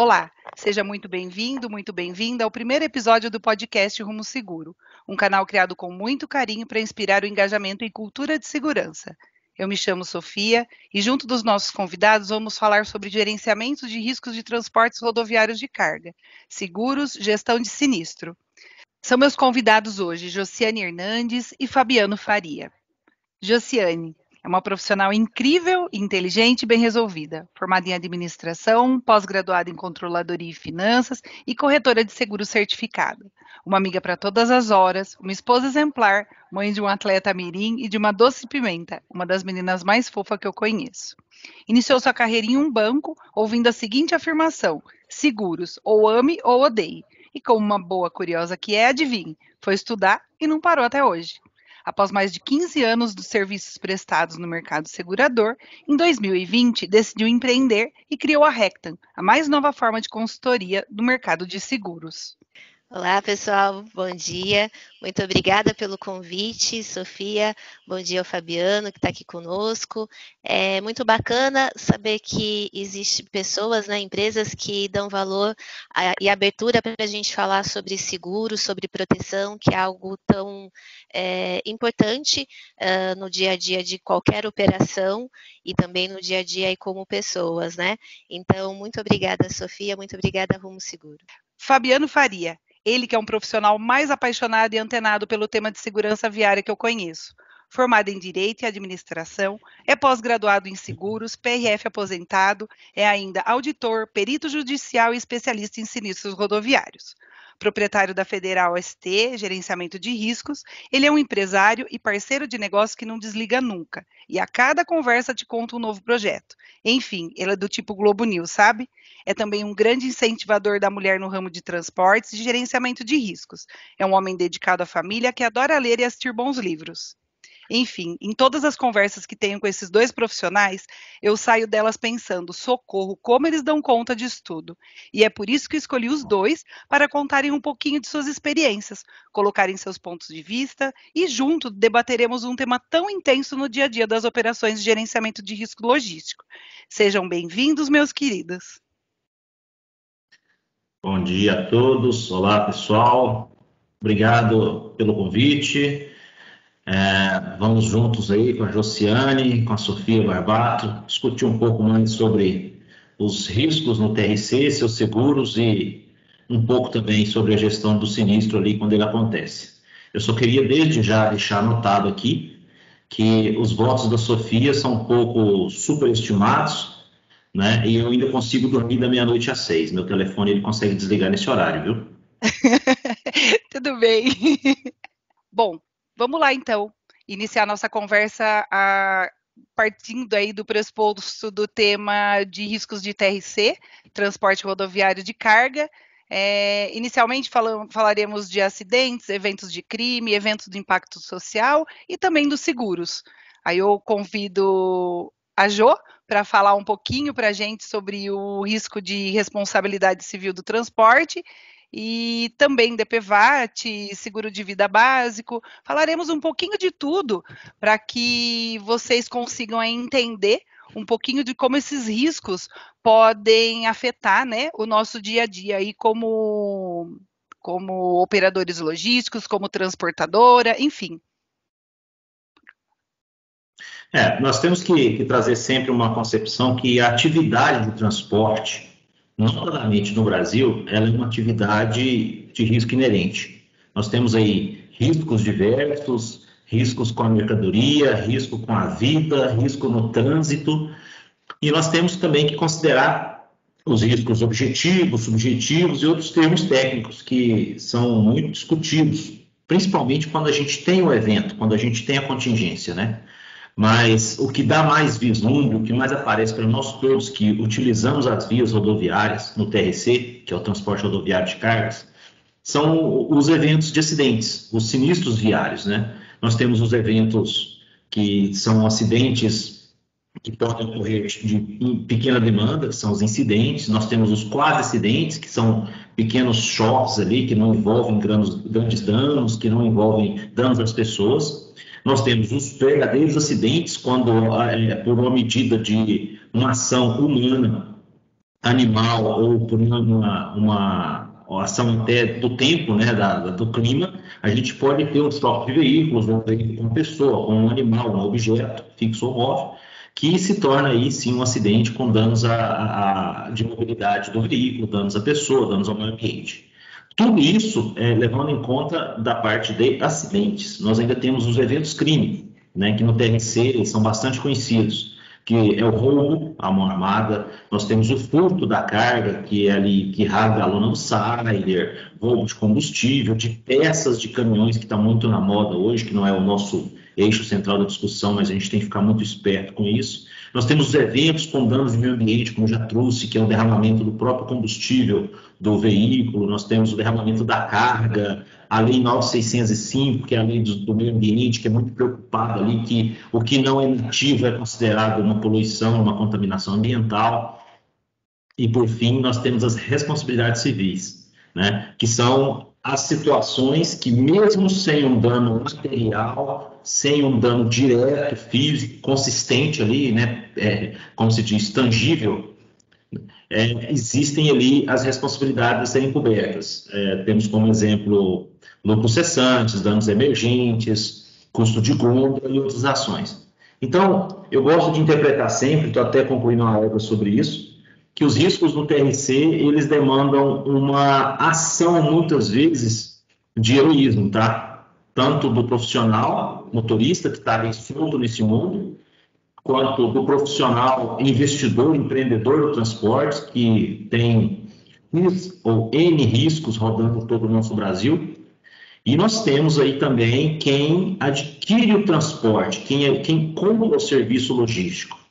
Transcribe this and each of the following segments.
Olá, seja muito bem-vindo, muito bem-vinda ao primeiro episódio do podcast Rumo Seguro, um canal criado com muito carinho para inspirar o engajamento em cultura de segurança. Eu me chamo Sofia e, junto dos nossos convidados, vamos falar sobre gerenciamento de riscos de transportes rodoviários de carga, seguros, gestão de sinistro. São meus convidados hoje Josiane Hernandes e Fabiano Faria. Josiane, é uma profissional incrível, inteligente e bem resolvida, formada em administração, pós-graduada em controladoria e finanças e corretora de seguro certificada. Uma amiga para todas as horas, uma esposa exemplar, mãe de um atleta mirim e de uma doce pimenta, uma das meninas mais fofas que eu conheço. Iniciou sua carreira em um banco, ouvindo a seguinte afirmação: seguros, ou ame ou odeie. E como uma boa curiosa que é, adivinhe, foi estudar e não parou até hoje. Após mais de 15 anos dos serviços prestados no mercado segurador, em 2020 decidiu empreender e criou a Rectan, a mais nova forma de consultoria do mercado de seguros. Olá, pessoal, bom dia. Muito obrigada pelo convite, Sofia. Bom dia ao Fabiano, que está aqui conosco. É muito bacana saber que existem pessoas, né, empresas que dão valor a, e abertura para a gente falar sobre seguro, sobre proteção, que é algo tão é, importante no dia a dia de qualquer operação e também no dia a dia aí como pessoas, né? Então, muito obrigada, Sofia. Muito obrigada, Rumo Seguro. Fabiano Faria. Ele que é um profissional mais apaixonado e antenado pelo tema de segurança viária que eu conheço. Formado em Direito e Administração, é pós-graduado em Seguros, PRF aposentado, é ainda auditor, perito judicial e especialista em sinistros rodoviários proprietário da Federal ST, gerenciamento de riscos. Ele é um empresário e parceiro de negócio que não desliga nunca. E a cada conversa te conta um novo projeto. Enfim, ele é do tipo Globo News, sabe? É também um grande incentivador da mulher no ramo de transportes e gerenciamento de riscos. É um homem dedicado à família que adora ler e assistir bons livros. Enfim, em todas as conversas que tenho com esses dois profissionais, eu saio delas pensando, socorro, como eles dão conta disso tudo. E é por isso que escolhi os dois para contarem um pouquinho de suas experiências, colocarem seus pontos de vista e junto debateremos um tema tão intenso no dia a dia das operações de gerenciamento de risco logístico. Sejam bem-vindos, meus queridos. Bom dia a todos. Olá, pessoal. Obrigado pelo convite. É, vamos juntos aí com a Josiane, com a Sofia Barbato, discutir um pouco mais sobre os riscos no TRC, seus seguros e um pouco também sobre a gestão do sinistro ali quando ele acontece. Eu só queria desde já deixar anotado aqui que os votos da Sofia são um pouco superestimados, né? E eu ainda consigo dormir da meia-noite às seis. Meu telefone ele consegue desligar nesse horário, viu? Tudo bem. Bom, Vamos lá, então, iniciar nossa conversa a, partindo aí do pressuposto do tema de riscos de TRC, transporte rodoviário de carga. É, inicialmente falaremos de acidentes, eventos de crime, eventos de impacto social e também dos seguros. Aí eu convido a Jo para falar um pouquinho para a gente sobre o risco de responsabilidade civil do transporte e também DPVAT, seguro de vida básico. Falaremos um pouquinho de tudo para que vocês consigam entender um pouquinho de como esses riscos podem afetar né, o nosso dia a dia aí como, como operadores logísticos, como transportadora, enfim. É, nós temos que, que trazer sempre uma concepção que a atividade de transporte notadamente no Brasil, ela é uma atividade de risco inerente. Nós temos aí riscos diversos, riscos com a mercadoria, risco com a vida, risco no trânsito, e nós temos também que considerar os riscos objetivos, subjetivos e outros termos técnicos que são muito discutidos, principalmente quando a gente tem o evento, quando a gente tem a contingência, né? Mas o que dá mais vislumbre, o que mais aparece para nós todos que utilizamos as vias rodoviárias no TRC, que é o transporte rodoviário de cargas, são os eventos de acidentes, os sinistros viários, né? Nós temos os eventos que são acidentes que podem ocorrer de pequena demanda, são os incidentes, nós temos os quase acidentes, que são pequenos choques ali, que não envolvem grandes, grandes danos, que não envolvem danos às pessoas, nós temos os verdadeiros acidentes, quando é, por uma medida de uma ação humana, animal ou por uma, uma ação até do tempo, né, da, do clima, a gente pode ter um estoque de veículos, um veículo com pessoa, com um animal, um objeto fixo ou móvel, que se torna aí sim um acidente com danos a, a, de mobilidade do veículo, danos à pessoa, danos ao meio ambiente. Tudo isso é, levando em conta da parte de acidentes. Nós ainda temos os eventos crime, né, que no TRC são bastante conhecidos que é o roubo à mão armada, nós temos o furto da carga, que é ali que rasga a lona do Sider, roubo de combustível, de peças de caminhões, que está muito na moda hoje, que não é o nosso eixo central da discussão, mas a gente tem que ficar muito esperto com isso. Nós temos os eventos com danos no meio ambiente, como já trouxe, que é o derramamento do próprio combustível do veículo, nós temos o derramamento da carga, a Lei 9605, que é a lei do, do, meio ambiente, que é muito preocupada ali, que o que não é nativo é considerado uma poluição, uma contaminação ambiental. E, por fim, nós temos as responsabilidades civis, né, que são as situações que, mesmo sem um dano material, sem um dano direto, físico, consistente ali, né, é, como se diz, tangível, é, existem ali as responsabilidades a serem cobertas. É, temos como exemplo lucros cessantes, danos emergentes, custo de gôndola e outras ações. Então, eu gosto de interpretar sempre, estou até concluindo uma obra sobre isso, que os riscos no TRC, eles demandam uma ação, muitas vezes, de heroísmo, tá? Tanto do profissional, motorista, que está solto nesse mundo, quanto do profissional investidor, empreendedor do transporte, que tem ou N riscos rodando todo o nosso Brasil, e nós temos aí também quem adquire o transporte, quem, é, quem compra o serviço logístico.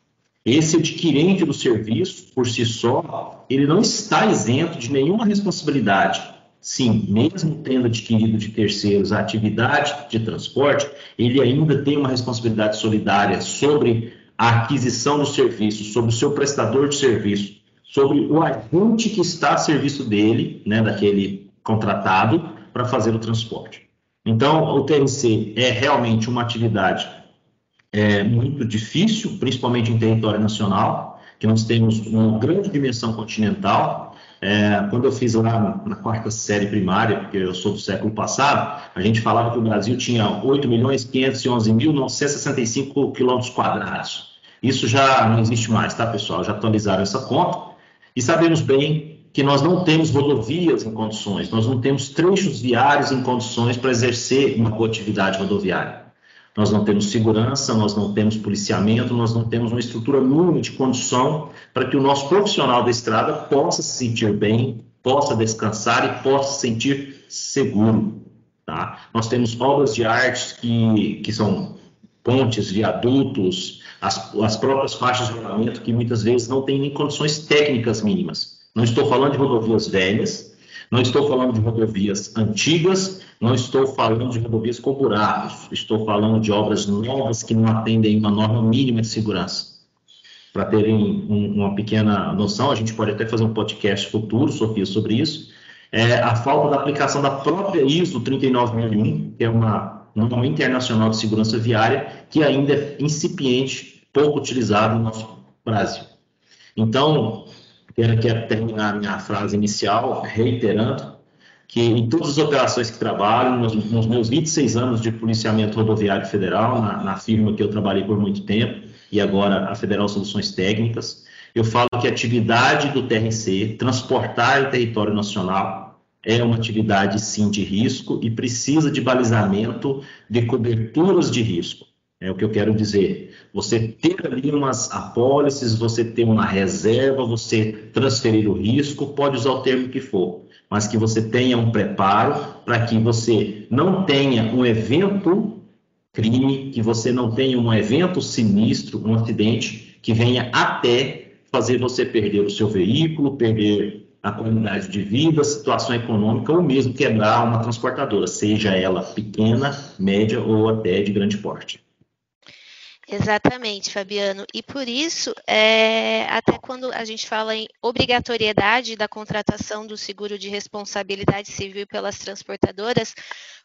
Esse adquirente do serviço, por si só, ele não está isento de nenhuma responsabilidade. Sim, mesmo tendo adquirido de terceiros a atividade de transporte, ele ainda tem uma responsabilidade solidária sobre a aquisição do serviço, sobre o seu prestador de serviço, sobre o agente que está a serviço dele, né, daquele contratado, para fazer o transporte. Então, o TNC é realmente uma atividade é, muito difícil, principalmente em território nacional, que nós temos uma grande dimensão continental. É, quando eu fiz lá na, quarta série primária, porque eu sou do século passado, a gente falava que o Brasil tinha 8 milhões 511 mil 965 quilômetros quadrados. Isso já não existe mais, tá, pessoal? Já atualizaram essa conta. E sabemos bem que nós não temos rodovias em condições, nós não temos trechos viários em condições para exercer uma atividade rodoviária. Nós não temos segurança, nós não temos policiamento, nós não temos uma estrutura mínima de condição para que o nosso profissional da estrada possa se sentir bem, possa descansar e possa se sentir seguro. Tá? Nós temos obras de arte que, que são pontes, viadutos, as, as próprias faixas de rolamento que muitas vezes não têm nem condições técnicas mínimas. Não estou falando de rodovias velhas, não estou falando de rodovias antigas, não estou falando de rodovias com buracos, estou falando de obras novas que não atendem uma norma mínima de segurança. Para terem um, uma pequena noção, a gente pode até fazer um podcast futuro, Sofia, sobre isso. É a falta da aplicação da própria ISO 39001, que é uma norma internacional de segurança viária, que ainda é incipiente, pouco utilizada no nosso Brasil. Então, Quero, quero terminar minha frase inicial reiterando que em todas as operações que trabalho, nos, nos meus 26 anos de policiamento rodoviário federal, na, na, firma que eu trabalhei por muito tempo, e agora a Federal Soluções Técnicas, eu falo que a atividade do TRC, transportar o território nacional, é uma atividade sim de risco e precisa de balizamento de coberturas de risco. É o que eu quero dizer. Você ter ali umas apólices, você ter uma reserva, você transferir o risco, pode usar o termo que for, mas que você tenha um preparo para que você não tenha um evento crime, que você não tenha um evento sinistro, um acidente que venha até fazer você perder o seu veículo, perder a qualidade de vida, situação econômica ou mesmo quebrar uma transportadora, seja ela pequena, média ou até de grande porte. Exatamente, Fabiano. E por isso, é, até quando a gente fala em obrigatoriedade da contratação do seguro de responsabilidade civil pelas transportadoras,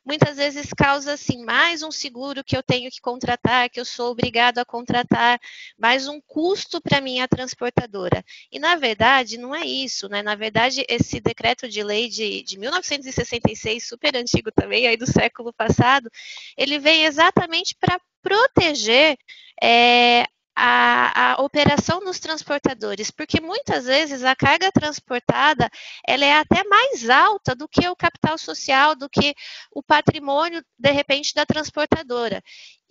muitas vezes causa assim mais um seguro que eu tenho que contratar, que eu sou obrigado a contratar, mais um custo para minha transportadora. E na verdade não é isso, né? Na verdade, esse decreto de lei de, de 1966, super antigo também, aí do século passado, ele vem exatamente para proteger é, a, a, operação dos transportadores, porque muitas vezes a carga transportada ela é até mais alta do que o capital social, do que o patrimônio, de repente, da transportadora.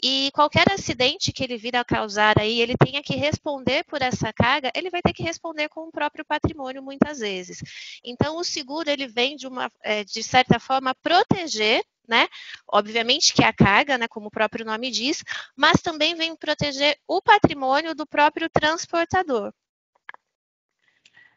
E qualquer acidente que ele vir a causar aí, ele tenha que responder por essa carga, ele vai ter que responder com o próprio patrimônio muitas vezes. Então, o seguro ele vem de uma, é, de certa forma, proteger né? Obviamente que a carga, né, como o próprio nome diz, mas também vem proteger o patrimônio do próprio transportador.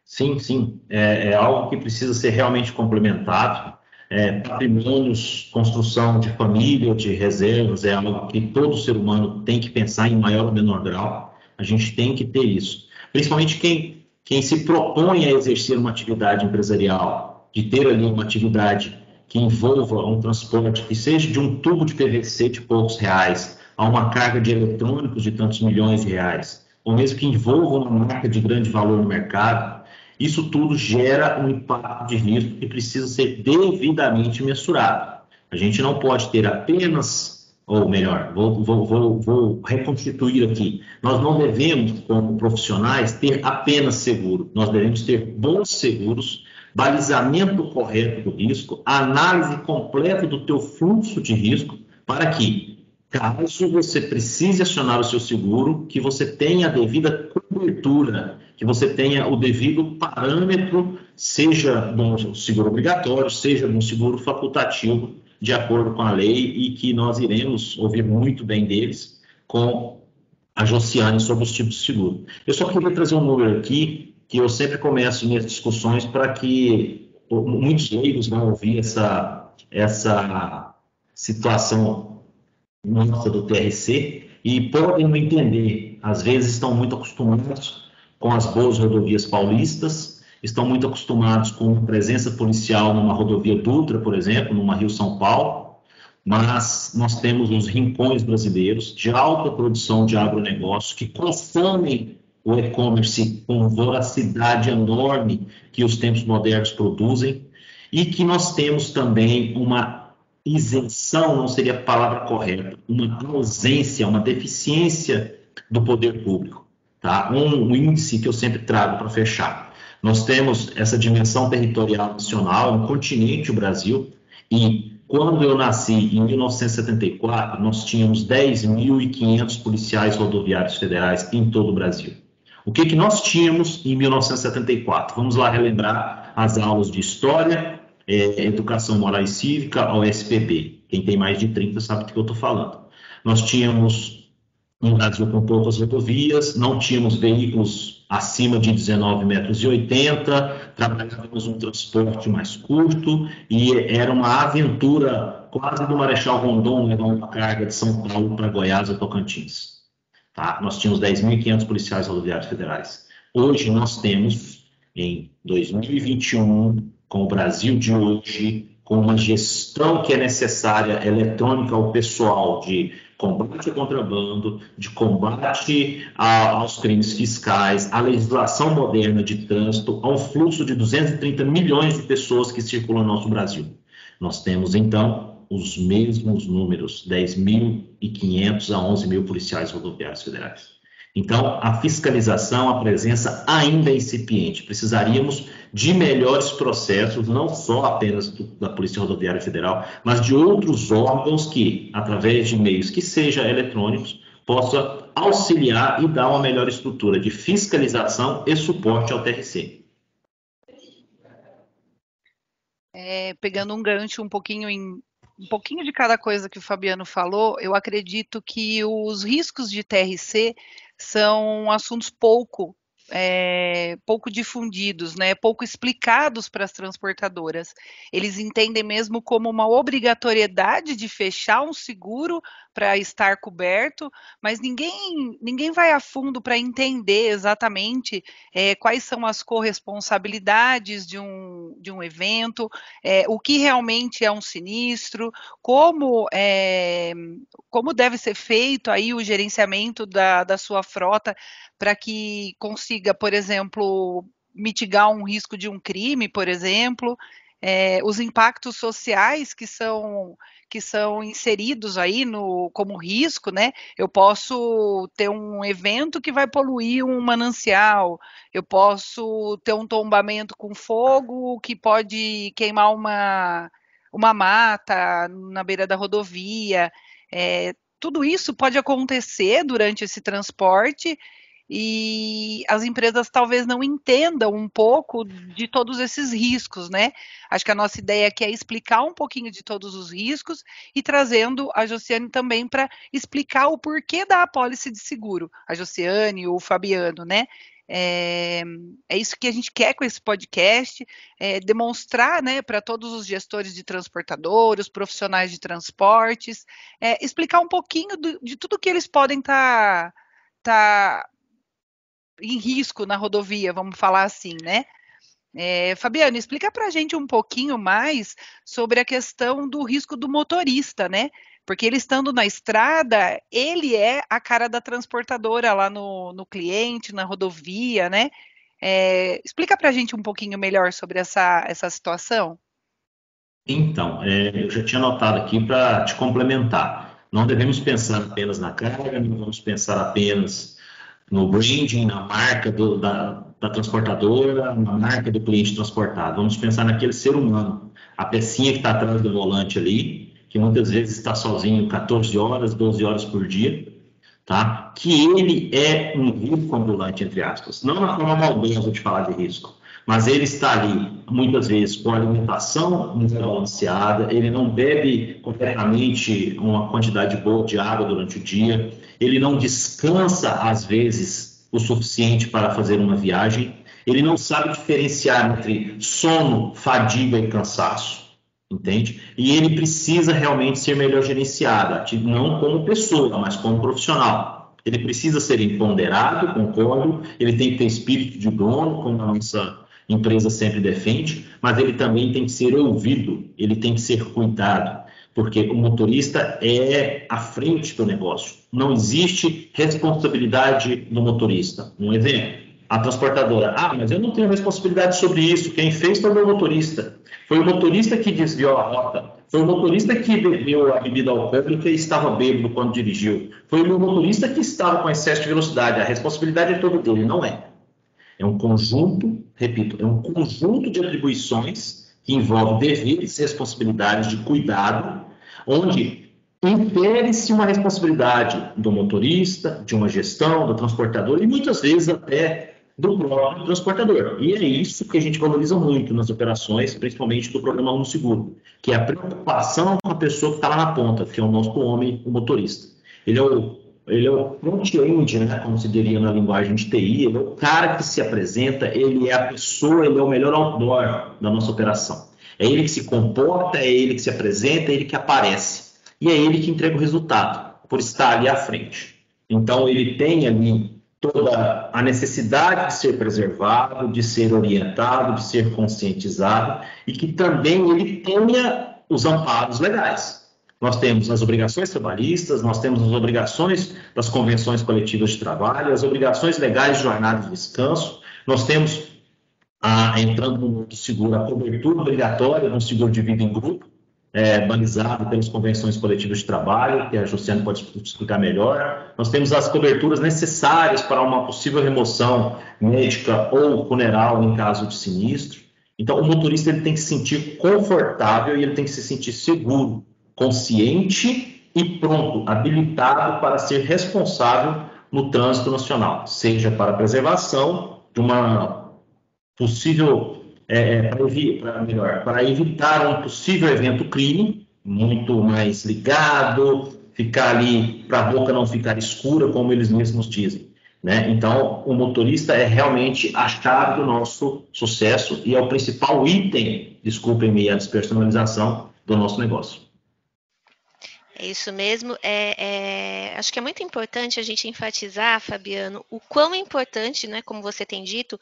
Sim, sim, é, é algo que precisa ser realmente complementado. É, patrimônios, construção de família, de reservas, é algo que todo ser humano tem que pensar em maior ou menor grau. A gente tem que ter isso. Principalmente quem, quem se propõe a exercer uma atividade empresarial, de ter ali uma atividade que envolva um transporte que seja de um tubo de PVC de poucos reais a uma carga de eletrônicos de tantos milhões de reais, ou mesmo que envolva uma marca de grande valor no mercado, isso tudo gera um impacto de risco que precisa ser devidamente mensurado. A gente não pode ter apenas, ou melhor, vou, vou, vou, vou reconstituir aqui, nós não devemos, como profissionais, ter apenas seguro, nós devemos ter bons seguros balizamento correto do risco, análise completa do teu fluxo de risco, para que, caso você precise acionar o seu seguro, que você tenha a devida cobertura, que você tenha o devido parâmetro, seja no seguro obrigatório, seja no seguro facultativo, de acordo com a lei, e que nós iremos ouvir muito bem deles com a Josiane sobre os tipos de seguro. Eu só queria trazer um número aqui que eu sempre começo minhas discussões para que muitos leigos vão ouvir essa, essa situação nossa do TRC e podem não entender. Às vezes estão muito acostumados com as boas rodovias paulistas, estão muito acostumados com presença policial numa rodovia Dutra, por exemplo, numa Rio-São Paulo, mas nós temos os rincões brasileiros de alta produção de agronegócio que consomem o e-commerce com voracidade enorme que os tempos modernos produzem e que nós temos também uma isenção, não seria a palavra correta, uma ausência, uma deficiência do poder público. Tá? Um, um índice que eu sempre trago para fechar. Nós temos essa dimensão territorial nacional, um continente, o Brasil, e quando eu nasci, em 1974, nós tínhamos 10.500 policiais rodoviários federais em todo o Brasil. O que, que nós tínhamos em 1974? Vamos lá relembrar as aulas de História, é, Educação Moral e Cívica, SPB. Quem tem mais de 30 sabe do que eu estou falando. Nós tínhamos um poucas rodovias, não tínhamos veículos acima de 19 metros e 80, trabalhávamos um transporte mais curto e era uma aventura quase do Marechal Rondon levar uma carga de São Paulo para Goiás ou Tocantins. Tá? Nós tínhamos 10.500 policiais rodoviários federais. Hoje nós temos, em 2021, com o Brasil de hoje, com uma gestão que é necessária eletrônica ao pessoal de combate ao contrabando, de combate a, aos crimes fiscais, a legislação moderna de trânsito, a um fluxo de 230 milhões de pessoas que circulam no nosso Brasil. Nós temos, então, os mesmos números, 10.500 a 11 mil policiais rodoviários federais. Então, a fiscalização, a presença ainda é incipiente. Precisaríamos de melhores processos, não só apenas do, da Polícia Rodoviária Federal, mas de outros órgãos que, através de meios que sejam eletrônicos, possa auxiliar e dar uma melhor estrutura de fiscalização e suporte ao TRC. É, pegando um gancho um pouquinho em um pouquinho de cada coisa que o Fabiano falou, eu acredito que os riscos de TRC são assuntos pouco é, pouco difundidos, né, pouco explicados para as transportadoras. Eles entendem mesmo como uma obrigatoriedade de fechar um seguro para estar coberto, mas ninguém, ninguém vai a fundo para entender exatamente é, quais são as corresponsabilidades de um, de um evento, é, o que realmente é um sinistro, como, é, como deve ser feito aí o gerenciamento da, da sua frota para que consiga, por exemplo, mitigar um risco de um crime, por exemplo, é, os impactos sociais que são que são inseridos aí no como risco, né? Eu posso ter um evento que vai poluir um manancial, eu posso ter um tombamento com fogo que pode queimar uma uma mata na beira da rodovia. É, tudo isso pode acontecer durante esse transporte e as empresas talvez não entendam um pouco de todos esses riscos, né? Acho que a nossa ideia aqui é explicar um pouquinho de todos os riscos e trazendo a Josiane também para explicar o porquê da apólice de seguro. A Josiane e o Fabiano, né? É, é, isso que a gente quer com esse podcast, é demonstrar né, para todos os gestores de transportadores, profissionais de transportes, é, explicar um pouquinho do, de tudo que eles podem estar tá, tá em risco na rodovia, vamos falar assim, né? É, Fabiano, explica para a gente um pouquinho mais sobre a questão do risco do motorista, né? Porque ele estando na estrada, ele é a cara da transportadora lá no, no cliente, na rodovia, né? É, explica para a gente um pouquinho melhor sobre essa, essa situação. Então, é, eu já tinha anotado aqui para te complementar. Não devemos pensar apenas na carga, não vamos pensar apenas no branding, na marca do, da, da, transportadora, na marca do cliente transportado. Vamos pensar naquele ser humano, a pecinha que está atrás do volante ali, que muitas vezes está sozinho 14 horas, 12 horas por dia, tá? Que ele é um risco ambulante, entre aspas. Não na forma maldosa de falar de risco, mas ele está ali, muitas vezes, com alimentação desbalanceada, ele não bebe corretamente uma quantidade boa de água durante o dia, ele não descansa, às vezes, o suficiente para fazer uma viagem, ele não sabe diferenciar entre sono, fadiga e cansaço, entende? E ele precisa realmente ser melhor gerenciado, não como pessoa, mas como profissional. Ele precisa ser empoderado, concordo, ele tem que ter espírito de dono, como a nossa empresa sempre defende, mas ele também tem que ser ouvido, ele tem que ser cuidado, porque o motorista é a frente do negócio. Não existe responsabilidade do motorista. Um exemplo, a transportadora, ah, mas eu não tenho responsabilidade sobre isso, quem fez foi o meu motorista. Foi o motorista que desviou a rota, foi o motorista que bebeu a bebida alcoólica e estava bêbado quando dirigiu. Foi o meu motorista que estava com excesso de velocidade. A responsabilidade é toda dele, não é. É um conjunto, repito, é um conjunto de atribuições que envolve deveres responsabilidades de cuidado, onde infere-se uma responsabilidade do motorista, de uma gestão, do transportador e muitas vezes até do próprio transportador. E é isso que a gente valoriza muito nas operações, principalmente do programa Uno Seguro, que é a preocupação com a pessoa que está lá na ponta, que é o nosso homem, o motorista. Ele é o ele é o front-end, né, como se diria na linguagem de TI, ele é o cara que se apresenta, ele é a pessoa, ele é o melhor outdoor da nossa operação. É ele que se comporta, é ele que se apresenta, é ele que aparece. E é ele que entrega o resultado, por estar ali à frente. Então, ele tem ali toda a necessidade de ser preservado, de ser orientado, de ser conscientizado, e que também ele tenha os amparos legais. Nós temos as obrigações trabalhistas, nós temos as obrigações das convenções coletivas de trabalho, as obrigações legais de jornada de descanso, nós temos, a, entrando no mundo seguro, a cobertura obrigatória um seguro de vida em grupo, é, balizado pelas convenções coletivas de trabalho, que a Justiane pode explicar melhor. Nós temos as coberturas necessárias para uma possível remoção médica ou funeral em caso de sinistro. Então, o motorista ele tem que se sentir confortável e ele tem que se sentir seguro consciente e pronto, habilitado para ser responsável no trânsito nacional, seja para a preservação de uma possível, é, é para, melhor, para evitar um possível evento crime, muito mais ligado, ficar ali para a boca não ficar escura, como eles mesmos dizem. Né? Então, o motorista é realmente a chave do nosso sucesso e é o principal item, desculpem-me a despersonalização, do nosso negócio. É isso mesmo. É, é, acho que é muito importante a gente enfatizar, Fabiano, o quão importante, né, como você tem dito,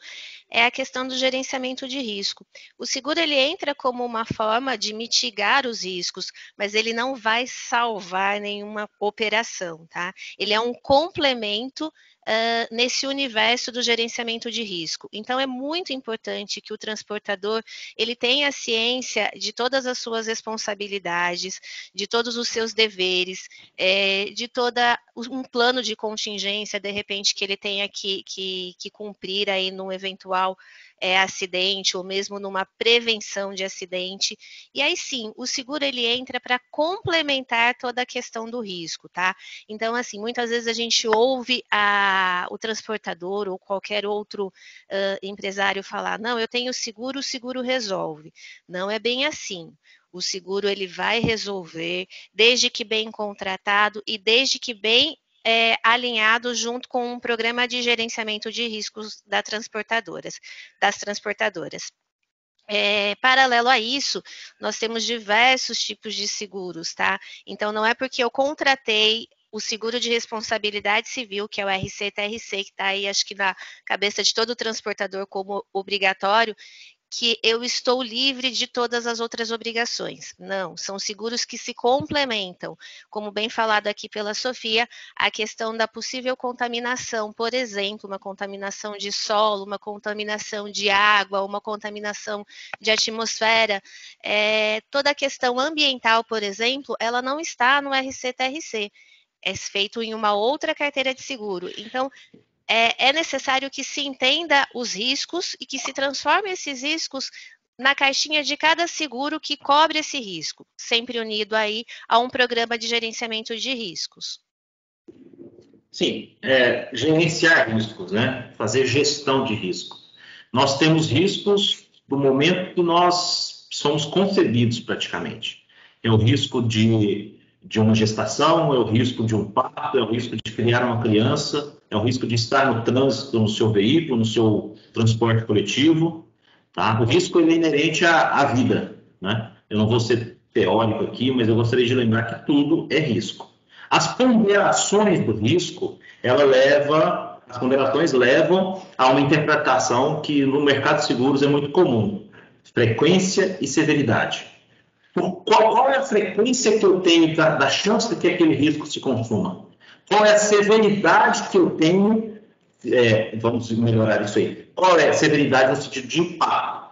é a questão do gerenciamento de risco. O seguro ele entra como uma forma de mitigar os riscos, mas ele não vai salvar nenhuma operação, tá? Ele é um complemento uh, nesse universo do gerenciamento de risco. Então, é muito importante que o transportador ele tenha ciência de todas as suas responsabilidades, de todos os seus deveres, é, de toda um plano de contingência, de repente, que ele tenha que, que, que cumprir aí no eventual é, acidente ou mesmo numa prevenção de acidente. E aí sim, o seguro ele entra para complementar toda a questão do risco, tá? Então, assim, muitas vezes a gente ouve a, o transportador ou qualquer outro uh, empresário falar: não, eu tenho seguro, o seguro resolve. Não é bem assim o seguro ele vai resolver, desde que bem contratado e desde que bem é, alinhado junto com um programa de gerenciamento de riscos das transportadoras, das transportadoras. É, paralelo a isso, nós temos diversos tipos de seguros, tá? Então, não é porque eu contratei o seguro de responsabilidade civil, que é o RC-TRC, que está aí, acho que na cabeça de todo transportador como obrigatório, que eu estou livre de todas as outras obrigações. Não, são seguros que se complementam. Como bem falado aqui pela Sofia, a questão da possível contaminação, por exemplo, uma contaminação de solo, uma contaminação de água, uma contaminação de atmosfera, é, toda a questão ambiental, por exemplo, ela não está no RCTRC é feito em uma outra carteira de seguro. Então, é, é necessário que se entenda os riscos e que se transforme esses riscos na caixinha de cada seguro que cobre esse risco, sempre unido aí a um programa de gerenciamento de riscos. Sim, é, gerenciar riscos, né? Fazer gestão de riscos. Nós temos riscos do momento que nós somos concebidos praticamente. É o risco de, de uma gestação, é o risco de um parto, é o risco de criar uma criança, é o risco de estar no trânsito, no seu veículo, no seu transporte coletivo. Tá? O risco é inerente à, à vida. Né? Eu não vou ser teórico aqui, mas eu gostaria de lembrar que tudo é risco. As ponderações do risco, ela leva, as ponderações levam a uma interpretação que no mercado de seguros é muito comum: frequência e severidade. Qual, qual é a frequência que eu tenho da, da chance de que aquele risco se consuma? Qual é a severidade que eu tenho? É, vamos melhorar isso aí. Qual é a severidade no sentido de impacto?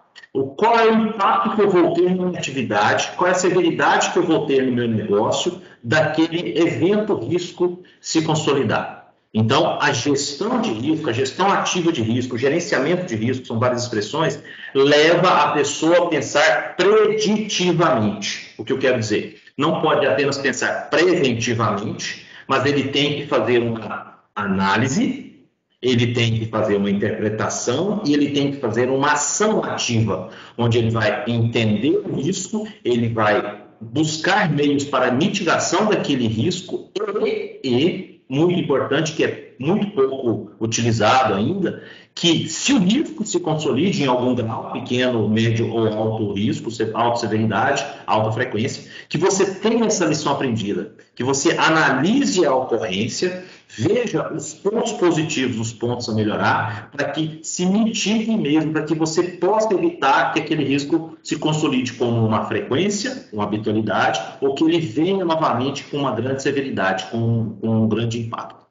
Qual é o impacto que eu vou ter na minha atividade? Qual é a severidade que eu vou ter no meu negócio daquele evento risco se consolidar? Então, a gestão de risco, a gestão ativa de risco, o gerenciamento de risco, são várias expressões, leva a pessoa a pensar preditivamente. O que eu quero dizer? Não pode apenas pensar preventivamente, mas ele tem que fazer uma análise, ele tem que fazer uma interpretação e ele tem que fazer uma ação ativa, onde ele vai entender o risco, ele vai buscar meios para mitigação daquele risco e, e muito importante, que é muito pouco utilizado ainda, que se o risco se consolide em algum grau, pequeno, médio ou alto risco, alta severidade, alta frequência, que você tenha essa lição aprendida, que você analise a ocorrência, veja os pontos positivos, os pontos a melhorar, para que se mitigue mesmo, para que você possa evitar que aquele risco se consolide como uma frequência, uma habitualidade, ou que ele venha novamente com uma grande severidade, com, com um grande impacto.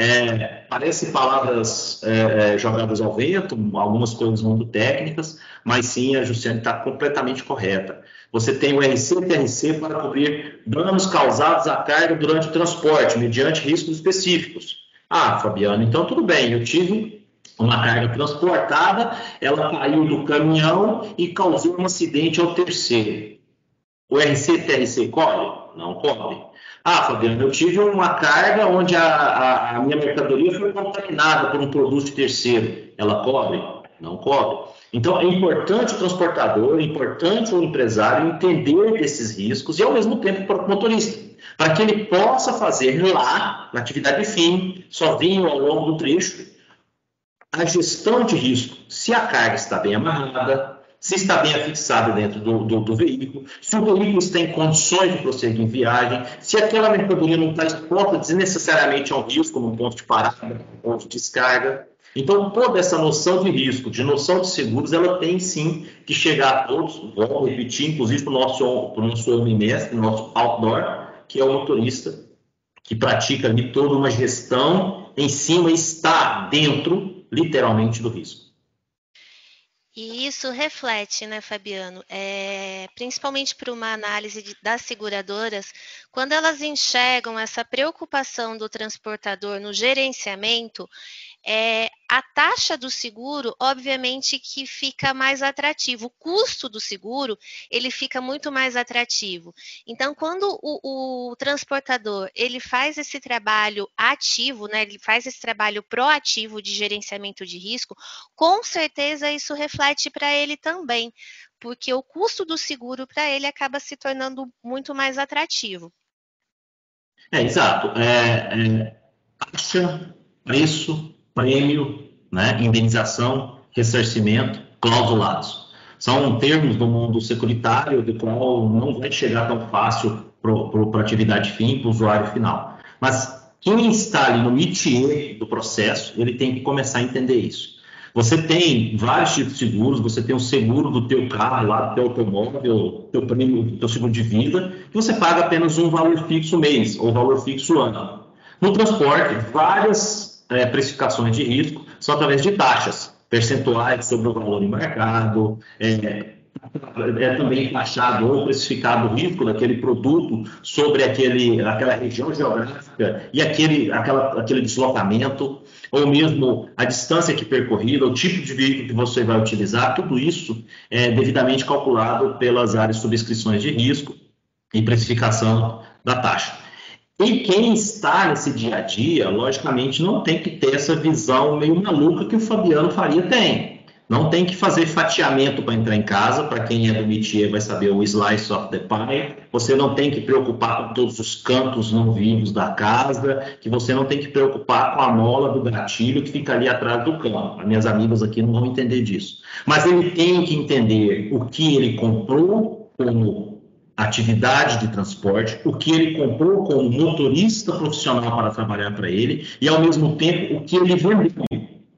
É, parece palavras é, é, jogadas ao vento, algumas coisas muito técnicas, mas sim, a Jussiane está completamente correta. Você tem o RC-TRC para cobrir danos causados à carga durante o transporte, mediante riscos específicos. Ah, Fabiano, então tudo bem, eu tive uma carga transportada, ela caiu do caminhão e causou um acidente ao terceiro. O RC-TRC cobre? Não cobre. Ah, Fabiano, eu tive uma carga onde a, a, a minha mercadoria foi contaminada por um produto terceiro. Ela cobre? Não cobre. Então, é importante o transportador, é importante o empresário entender desses riscos e, ao mesmo tempo, para o motorista. para que ele possa fazer lá, na atividade fim, sozinho ao longo do trecho, a gestão de risco, se a carga está bem amarrada, se está bem afixada dentro do, do, do, veículo, se o veículo está em condições de prosseguir em viagem, se aquela mercadoria não está exposta desnecessariamente a um risco, num ponto de parada, ponto de descarga. Então, toda essa noção de risco, de noção de seguros, ela tem sim que chegar a todos, vou repetir, inclusive para o nosso, nosso homem mestre, nosso outdoor, que é o motorista, que pratica ali toda uma gestão em cima está dentro, literalmente, do risco. E isso reflete, né, Fabiano, é, principalmente para uma análise de, das seguradoras, quando elas enxergam essa preocupação do transportador no gerenciamento, é, a taxa do seguro, obviamente, que fica mais atrativo. O custo do seguro, ele fica muito mais atrativo. Então, quando o, o transportador, ele faz esse trabalho ativo, né, ele faz esse trabalho proativo de gerenciamento de risco, com certeza isso reflete para ele também, porque o custo do seguro para ele acaba se tornando muito mais atrativo. É, exato. É, é, taxa, preço, prêmio, né, indenização, ressarcimento, clausulados. São termos do mundo securitário, do qual não vai chegar tão fácil para a atividade fim, para o usuário final. Mas quem está ali no métier do processo, ele tem que começar a entender isso. Você tem vários tipos de seguros, você tem o seguro do teu carro, lá do teu automóvel, teu prêmio, teu seguro de vida, que você paga apenas um valor fixo mês ou valor fixo ano. No transporte, várias é, precificações de risco são através de taxas, percentuais sobre o valor embarcado, é, é também taxado ou precificado o risco daquele produto sobre aquele, aquela região geográfica e aquele, aquela, aquele deslocamento, ou mesmo a distância que percorrida, o tipo de veículo que você vai utilizar, tudo isso é devidamente calculado pelas áreas de subscrições de risco e precificação da taxa. E quem está nesse dia a dia, logicamente, não tem que ter essa visão meio maluca que o Fabiano Faria tem. Não tem que fazer fatiamento para entrar em casa. Para quem é do métier vai saber o slice of the pie. Você não tem que preocupar com todos os cantos não vivos da casa. Que você não tem que preocupar com a mola do gatilho que fica ali atrás do cão. As minhas amigas aqui não vão entender disso. Mas ele tem que entender o que ele comprou como atividade de transporte, o que ele comprou como motorista profissional para trabalhar para ele e, ao mesmo tempo, o que ele vendeu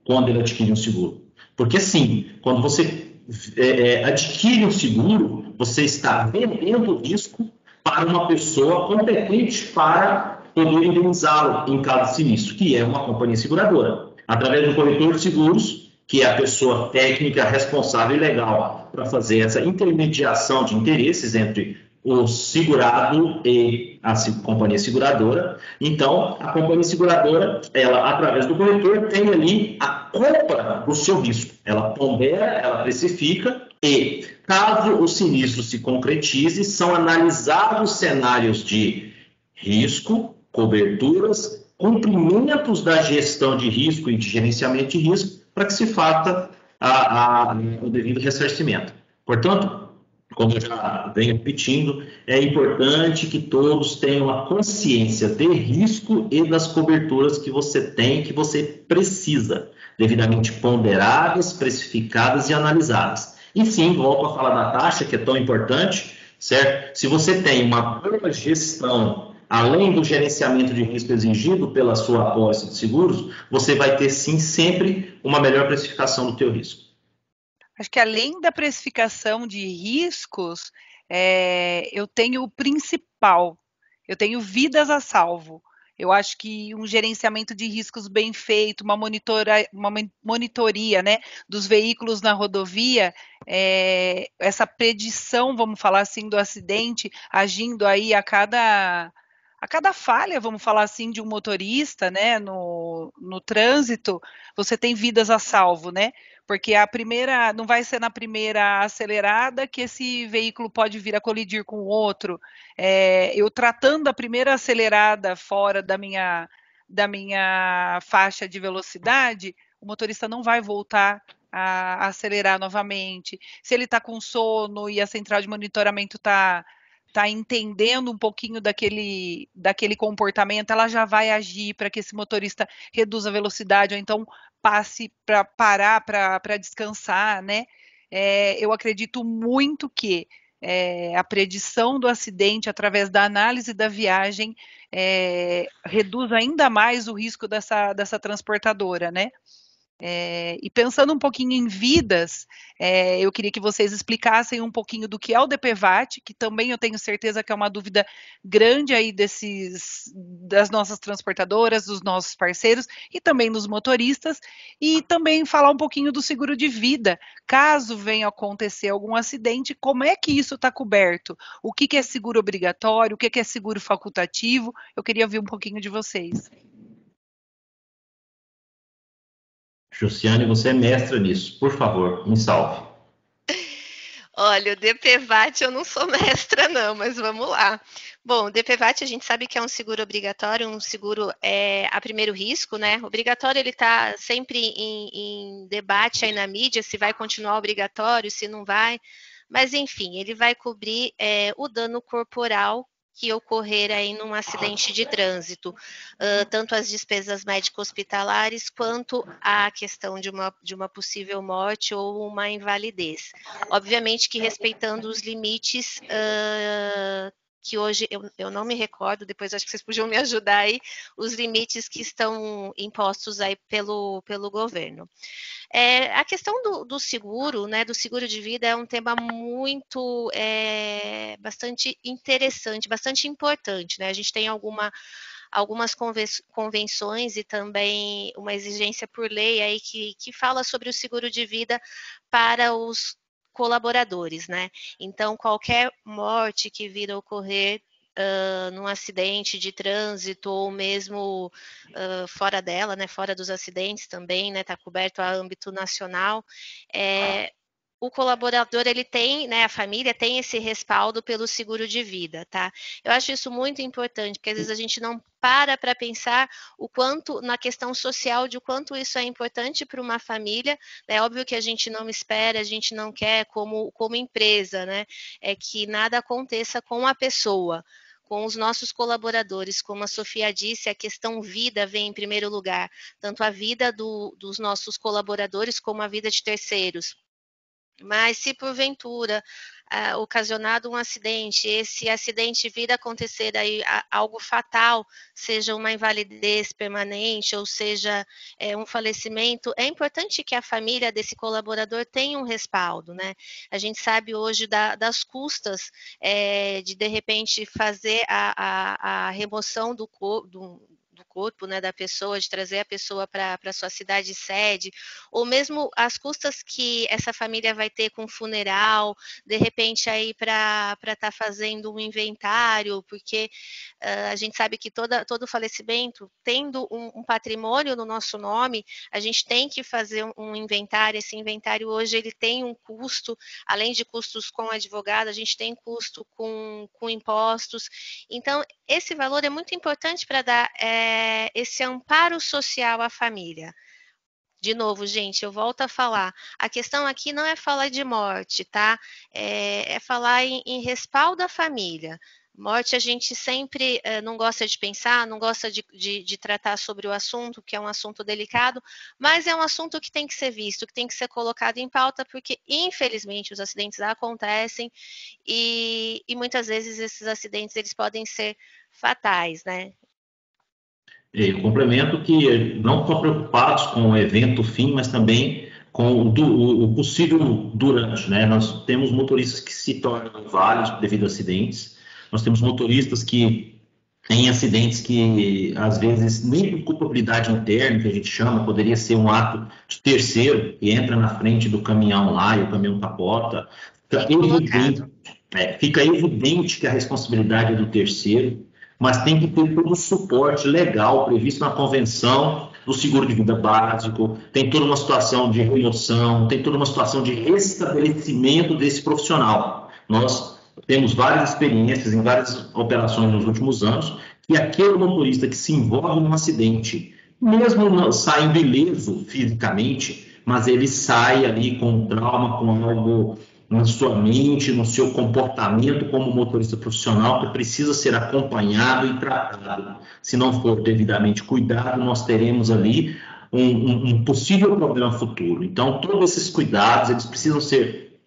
quando ele adquiriu um seguro. Porque, sim, quando você é, é, adquire um seguro, você está vendendo o risco para uma pessoa competente para poder indenizá-lo em caso de sinistro, que é uma companhia seguradora. Através do corretor de seguros, que é a pessoa técnica responsável e legal para fazer essa intermediação de interesses entre o segurado e a companhia seguradora. Então, a companhia seguradora, ela, através do corretor, tem ali a compra do seu risco. Ela pondera, ela precifica e, caso o sinistro se concretize, são analisados cenários de risco, coberturas, cumprimentos da gestão de risco e de gerenciamento de risco para que se faça a, a, o devido ressarcimento. Portanto, como eu já venho repetindo, é importante que todos tenham a consciência de risco e das coberturas que você tem, que você precisa, devidamente ponderadas, precificadas e analisadas. E sim, volto a falar da taxa, que é tão importante, certo? Se você tem uma boa gestão, além do gerenciamento de risco exigido pela sua apólice de seguros, você vai ter sim sempre uma melhor precificação do teu risco. Acho que além da precificação de riscos, é, eu tenho o principal, eu tenho vidas a salvo. Eu acho que um gerenciamento de riscos bem feito, uma, monitora, uma monitoria né, dos veículos na rodovia, é, essa predição, vamos falar assim, do acidente, agindo aí a cada a cada falha, vamos falar assim, de um motorista, né, no, no trânsito, você tem vidas a salvo, né? Porque a primeira não vai ser na primeira acelerada que esse veículo pode vir a colidir com o outro. É, eu tratando a primeira acelerada fora da minha da minha faixa de velocidade, o motorista não vai voltar a acelerar novamente. Se ele está com sono e a central de monitoramento está está entendendo um pouquinho daquele, daquele comportamento, ela já vai agir para que esse motorista reduza a velocidade, ou então passe para parar para descansar, né? É, eu acredito muito que é, a predição do acidente através da análise da viagem é, reduz ainda mais o risco dessa, dessa transportadora, né? É, e pensando um pouquinho em vidas, é, eu queria que vocês explicassem um pouquinho do que é o DPVAT, que também eu tenho certeza que é uma dúvida grande aí desses das nossas transportadoras, dos nossos parceiros e também dos motoristas, e também falar um pouquinho do seguro de vida, caso venha acontecer algum acidente, como é que isso está coberto? O que, que é seguro obrigatório? O que, que é seguro facultativo? Eu queria ouvir um pouquinho de vocês. Jussiane, você é mestra nisso. Por favor, me salve. Olha, o DPVAT eu não sou mestra, não, mas vamos lá. Bom, o DPVAT a gente sabe que é um seguro obrigatório, um seguro é, a primeiro risco, né? Obrigatório ele está sempre em, em debate aí na mídia se vai continuar obrigatório, se não vai. Mas enfim, ele vai cobrir é, o dano corporal que ocorrer aí num acidente de trânsito, uh, tanto as despesas médico-hospitalares quanto a questão de uma, de uma possível morte ou uma invalidez. Obviamente que respeitando os limites uh, que hoje eu, eu não me recordo, depois acho que vocês podiam me ajudar aí, os limites que estão impostos aí pelo, pelo governo. É, a questão do, do, seguro, né, do seguro de vida é um tema muito, é, bastante interessante, bastante importante, né, a gente tem alguma, algumas convenções e também uma exigência por lei aí que, que fala sobre o seguro de vida para os colaboradores, né? Então, qualquer morte que vir ocorrer uh, num acidente de trânsito ou mesmo uh, fora dela, né? Fora dos acidentes também, né? Está coberto a âmbito nacional. É, o colaborador ele tem, né, a família tem esse respaldo pelo seguro de vida, tá? Eu acho isso muito importante, porque às vezes a gente não para para pensar o quanto na questão social de o quanto isso é importante para uma família. É óbvio que a gente não espera, a gente não quer como como empresa, né? É que nada aconteça com a pessoa com os nossos colaboradores. Como a Sofia disse, a questão vida vem em primeiro lugar, tanto a vida do, dos nossos colaboradores como a vida de terceiros. Mas se porventura ah, ocasionado um acidente, esse acidente vir a acontecer aí algo fatal, seja uma invalidez permanente ou seja é, um falecimento, é importante que a família desse colaborador tenha um respaldo, né? A gente sabe hoje da, das custas é, de de repente fazer a, a, a remoção do corpo corpo, né, da pessoa, de trazer a pessoa para a sua cidade sede, ou mesmo as custas que essa família vai ter com funeral, de repente aí para estar tá fazendo um inventário, porque uh, a gente sabe que toda, todo falecimento, tendo um, um, patrimônio no nosso nome, a gente tem que fazer um, um inventário, esse inventário hoje ele tem um custo, além de custos com advogado, a gente tem custo com, com impostos, então esse valor é muito importante para dar é, é, esse amparo social à família. De novo, gente, eu volto a falar. A questão aqui não é falar de morte, tá? É, é falar em, em respaldo à família. Morte a gente sempre eh, não gosta de pensar, não gosta de, de, de, tratar sobre o assunto, que é um assunto delicado, mas é um assunto que tem que ser visto, que tem que ser colocado em pauta, porque infelizmente os acidentes acontecem e, e muitas vezes esses acidentes eles podem ser fatais, né? Eu complemento que não só preocupados com o evento fim, mas também com o, o, possível durante. Né? Nós temos motoristas que se tornam vários devido a acidentes, nós temos motoristas que têm acidentes que, às vezes, nem por culpabilidade interna, que a gente chama, poderia ser um ato de terceiro, que entra na frente do caminhão lá e o caminhão capota. Fica evidente, é, fica evidente que a responsabilidade é do terceiro mas tem que ter todo o suporte legal previsto na convenção do seguro de vida básico, tem toda uma situação de remoção, tem toda uma situação de restabelecimento desse profissional. Nós temos várias experiências em várias operações nos últimos anos que aquele motorista que se envolve num acidente, mesmo saindo ileso fisicamente, mas ele sai ali com trauma, com algo na sua mente, no seu comportamento como motorista profissional, que precisa ser acompanhado e tratado. Se não for devidamente cuidado, nós teremos ali um, um, possível problema futuro. Então, todos esses cuidados, eles precisam ser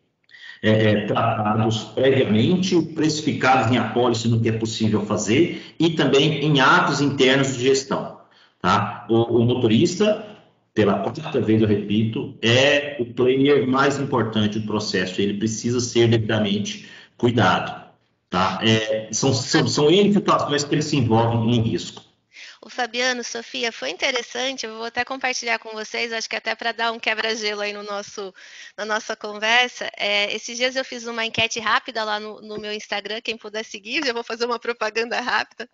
é, é, tratados previamente, precificados em apólice no que é possível fazer e também em atos internos de gestão. Tá? O, o motorista, pela quarta vez eu repito, é o player mais importante do processo, ele precisa ser devidamente cuidado. Tá? É, são, são, são N situações que ele se envolve em risco. O Fabiano, Sofia, foi interessante. Eu vou até compartilhar com vocês, acho que até para dar um quebra-gelo aí no nosso, na nossa conversa. É, esses dias eu fiz uma enquete rápida lá no, no meu Instagram, quem puder seguir, já vou fazer uma propaganda rápida.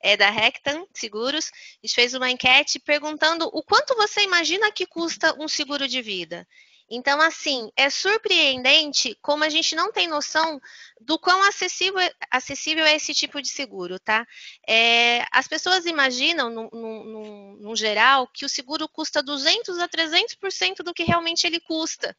É da Rectan Seguros. A gente fez uma enquete perguntando o quanto você imagina que custa um seguro de vida. Então, assim, é surpreendente como a gente não tem noção do quão acessível, acessível é esse tipo de seguro, tá? É, as pessoas imaginam, no, no, no, geral, que o seguro custa 200 a 300% do que realmente ele custa.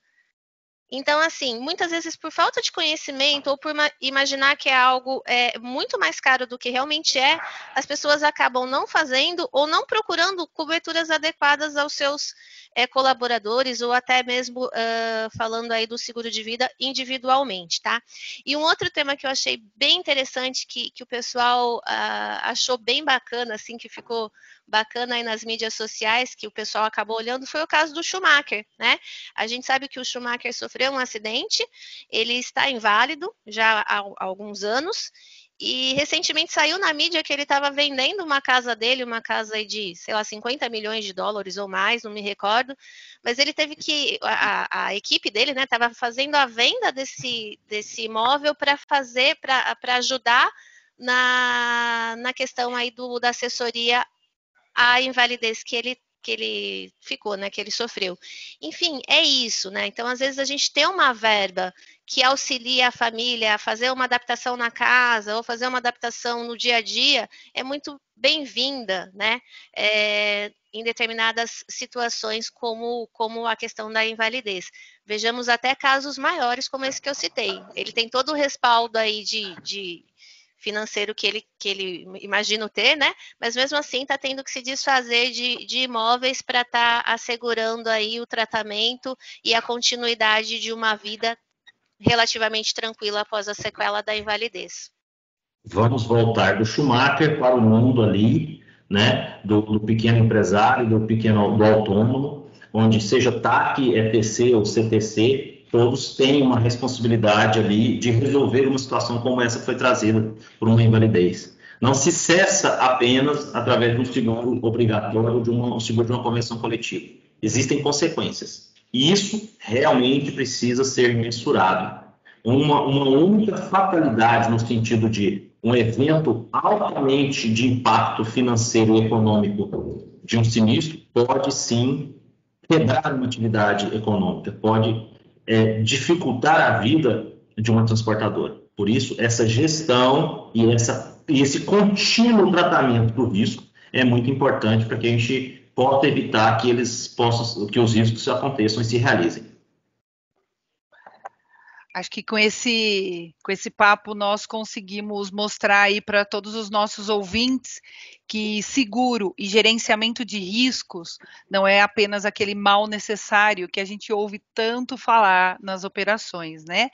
Então, assim, muitas vezes por falta de conhecimento ou por imaginar que é algo é, muito mais caro do que realmente é, as pessoas acabam não fazendo ou não procurando coberturas adequadas aos seus é, colaboradores ou até mesmo uh, falando aí do seguro de vida individualmente, tá? E um outro tema que eu achei bem interessante, que, que o pessoal uh, achou bem bacana, assim, que ficou bacana aí nas mídias sociais, que o pessoal acabou olhando, foi o caso do Schumacher, né? A gente sabe que o Schumacher sofreu um acidente, ele está inválido já há, alguns anos, e recentemente saiu na mídia que ele estava vendendo uma casa dele, uma casa de, sei lá, 50 milhões de dólares ou mais, não me recordo. Mas ele teve que. A, a equipe dele, né, estava fazendo a venda desse, desse imóvel para fazer, para ajudar na, na questão aí do, da assessoria à invalidez que ele que ele ficou, né, que ele sofreu. Enfim, é isso, né? Então, às vezes a gente tem uma verba que auxilia a família a fazer uma adaptação na casa ou fazer uma adaptação no dia a dia, é muito bem-vinda, né? É, em determinadas situações, como, como a questão da invalidez. Vejamos até casos maiores, como esse que eu citei. Ele tem todo o respaldo aí de, de financeiro que ele, que ele imagina ter, né? Mas mesmo assim está tendo que se desfazer de, de imóveis para estar tá assegurando aí o tratamento e a continuidade de uma vida relativamente tranquila após a sequela da invalidez. Vamos voltar do Schumacher para o mundo ali, né, do, do pequeno empresário, do pequeno do autônomo, onde seja TAC, ETC ou CTC, todos têm uma responsabilidade ali de resolver uma situação como essa que foi trazida por uma invalidez. Não se cessa apenas através de um seguro obrigatório, de um seguro de uma convenção coletiva. Existem consequências. E isso realmente precisa ser mensurado. Uma, uma única fatalidade no sentido de um evento altamente de impacto financeiro e econômico de um sinistro pode sim quebrar uma atividade econômica, pode é, dificultar a vida de uma transportadora. Por isso, essa gestão e, essa, e esse contínuo tratamento do risco é muito importante para que a gente possa evitar que eles possam, que os riscos aconteçam e se realizem. Acho que com esse, com esse papo nós conseguimos mostrar aí para todos os nossos ouvintes que seguro e gerenciamento de riscos não é apenas aquele mal necessário que a gente ouve tanto falar nas operações, né?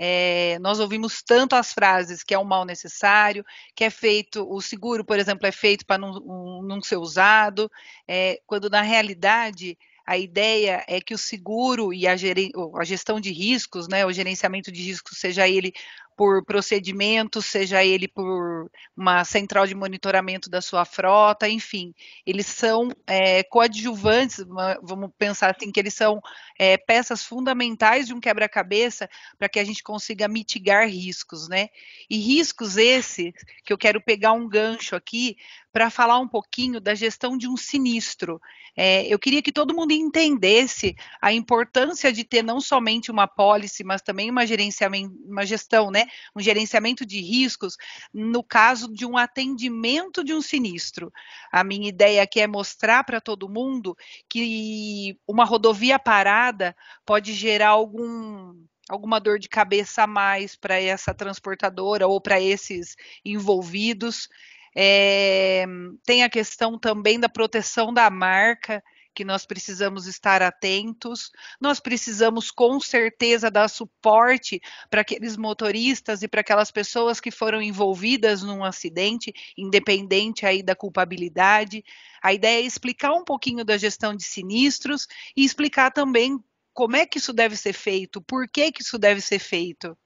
É, nós ouvimos tanto as frases que é um mal necessário, que é feito, o seguro, por exemplo, é feito para não, um, não, ser usado, é, quando na realidade a ideia é que o seguro e a, a, gestão de riscos, né, o gerenciamento de riscos, seja ele por procedimentos, seja ele por uma central de monitoramento da sua frota, enfim, eles são é, coadjuvantes, vamos pensar assim, que eles são é, peças fundamentais de um quebra-cabeça para que a gente consiga mitigar riscos, né? E riscos esses que eu quero pegar um gancho aqui para falar um pouquinho da gestão de um sinistro. É, eu queria que todo mundo entendesse a importância de ter não somente uma policy, mas também uma gerenciamento, uma gestão, né? Um gerenciamento de riscos no caso de um atendimento de um sinistro. A minha ideia aqui é mostrar para todo mundo que uma rodovia parada pode gerar algum alguma dor de cabeça a mais para essa transportadora ou para esses envolvidos. É, tem a questão também da proteção da marca, que nós precisamos estar atentos. Nós precisamos, com certeza, dar suporte para aqueles motoristas e para aquelas pessoas que foram envolvidas num acidente, independente aí da culpabilidade. A ideia é explicar um pouquinho da gestão de sinistros e explicar também como é que isso deve ser feito, por que, que isso deve ser feito.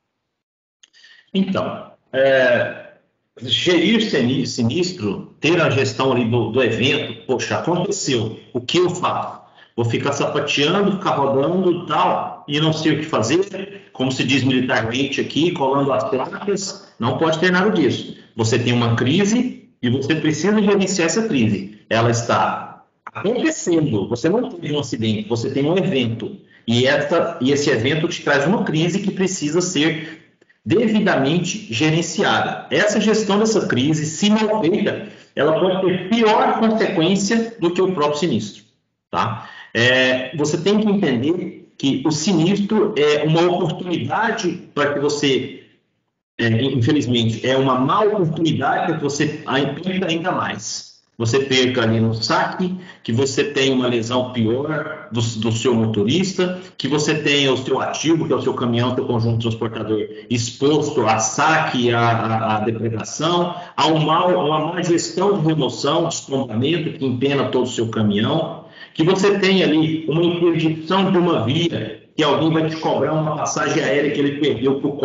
Então, é, gerir sinistro, ter a gestão ali do, do evento, poxa, aconteceu, o que eu faço? Vou ficar sapateando, ficar rodando e tal, e não sei o que fazer, como se diz militarmente aqui, colando as placas, não pode ter nada disso. Você tem uma crise e você precisa gerenciar essa crise. Ela está acontecendo, você não teve um acidente, você tem um evento. E, essa, e esse evento te traz uma crise que precisa ser devidamente gerenciada. Essa gestão dessa crise, se mal feita, ela pode ter pior consequência do que o próprio sinistro. Tá? É, você tem que entender que o sinistro é uma oportunidade para que você, é, infelizmente, é uma má oportunidade para que você perca ainda mais você perca ali no saque, que você tenha uma lesão pior do, do, seu motorista, que você tenha o seu ativo, que é o seu caminhão, seu conjunto transportador, exposto a saque, a, a, a depredação, a uma, uma má gestão de remoção, despontamento, que empena todo o seu caminhão, que você tenha ali uma interdição de uma via, que alguém vai te cobrar uma passagem aérea que ele perdeu para o.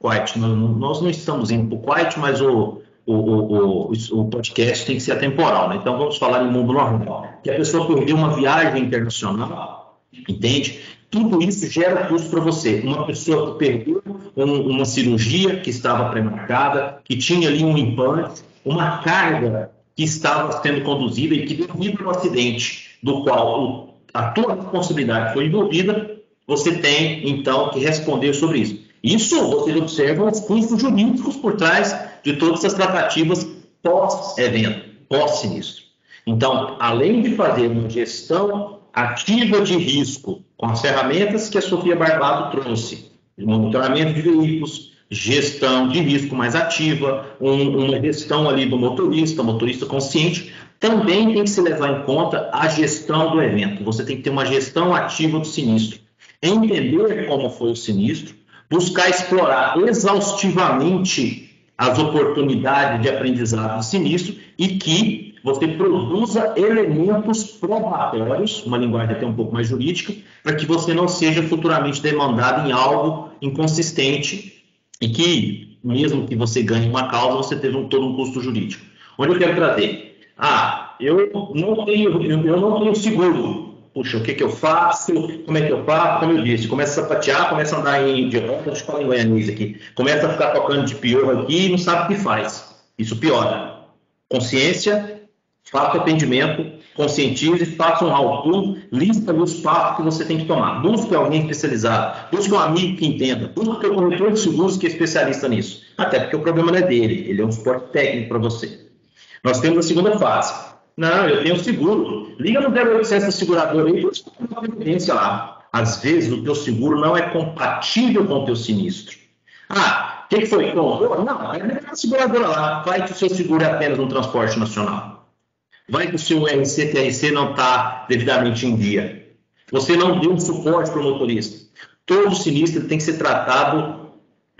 Kuwait. Nós não estamos indo para o Kuwait, mas o o, o, o, podcast tem que ser atemporal, né? Então vamos falar em mundo normal. Que a pessoa perdeu uma viagem internacional, entende? Tudo isso gera custo para você. Uma pessoa que perdeu um, uma cirurgia que estava pré-marcada, que tinha ali um implante, uma carga que estava sendo conduzida e que devido ao acidente do qual a tua responsabilidade foi envolvida, você tem então que responder sobre isso. Isso você observa os custos jurídicos por trás de todas as tratativas pós-evento, pós-sinistro. Então, além de fazer uma gestão ativa de risco com as ferramentas que a Sofia Barbado trouxe, monitoramento de veículos, gestão de risco mais ativa, um, uma gestão ali do motorista, motorista consciente, também tem que se levar em conta a gestão do evento. Você tem que ter uma gestão ativa do sinistro. Entender como foi o sinistro, buscar explorar exaustivamente as oportunidades de aprendizado sinistro e que você produza elementos probatórios, uma linguagem até um pouco mais jurídica, para que você não seja futuramente demandado em algo inconsistente e que, mesmo que você ganhe uma causa, você teve um, todo um custo jurídico. Onde eu quero trazer? Ah, eu não tenho, eu não tenho seguro puxa, o que, que eu faço, como é que eu faço, como eu disse, começa a sapatear, começa a andar em, de deixa eu falar em goianês aqui, começa a ficar tocando de pior aqui e não sabe o que faz. Isso piora. Consciência, faça atendimento, conscientize, faça um how lista os passos que você tem que tomar. Busque alguém especializado, busque um amigo que entenda, busque o corretor de seguros que é especialista nisso. Até porque o problema não é dele, ele é um suporte técnico para você. Nós temos a segunda fase, não, eu tenho seguro. Liga no 0800 da seguradora aí, uma previdência lá. Às vezes o teu seguro não é compatível com o teu sinistro. Ah, o que, que, foi? Não, é a seguradora lá. Vai que o seu seguro é apenas no transporte nacional. Vai que o seu RC-TRC não está devidamente em dia. Você não deu suporte para o motorista. Todo sinistro tem que ser tratado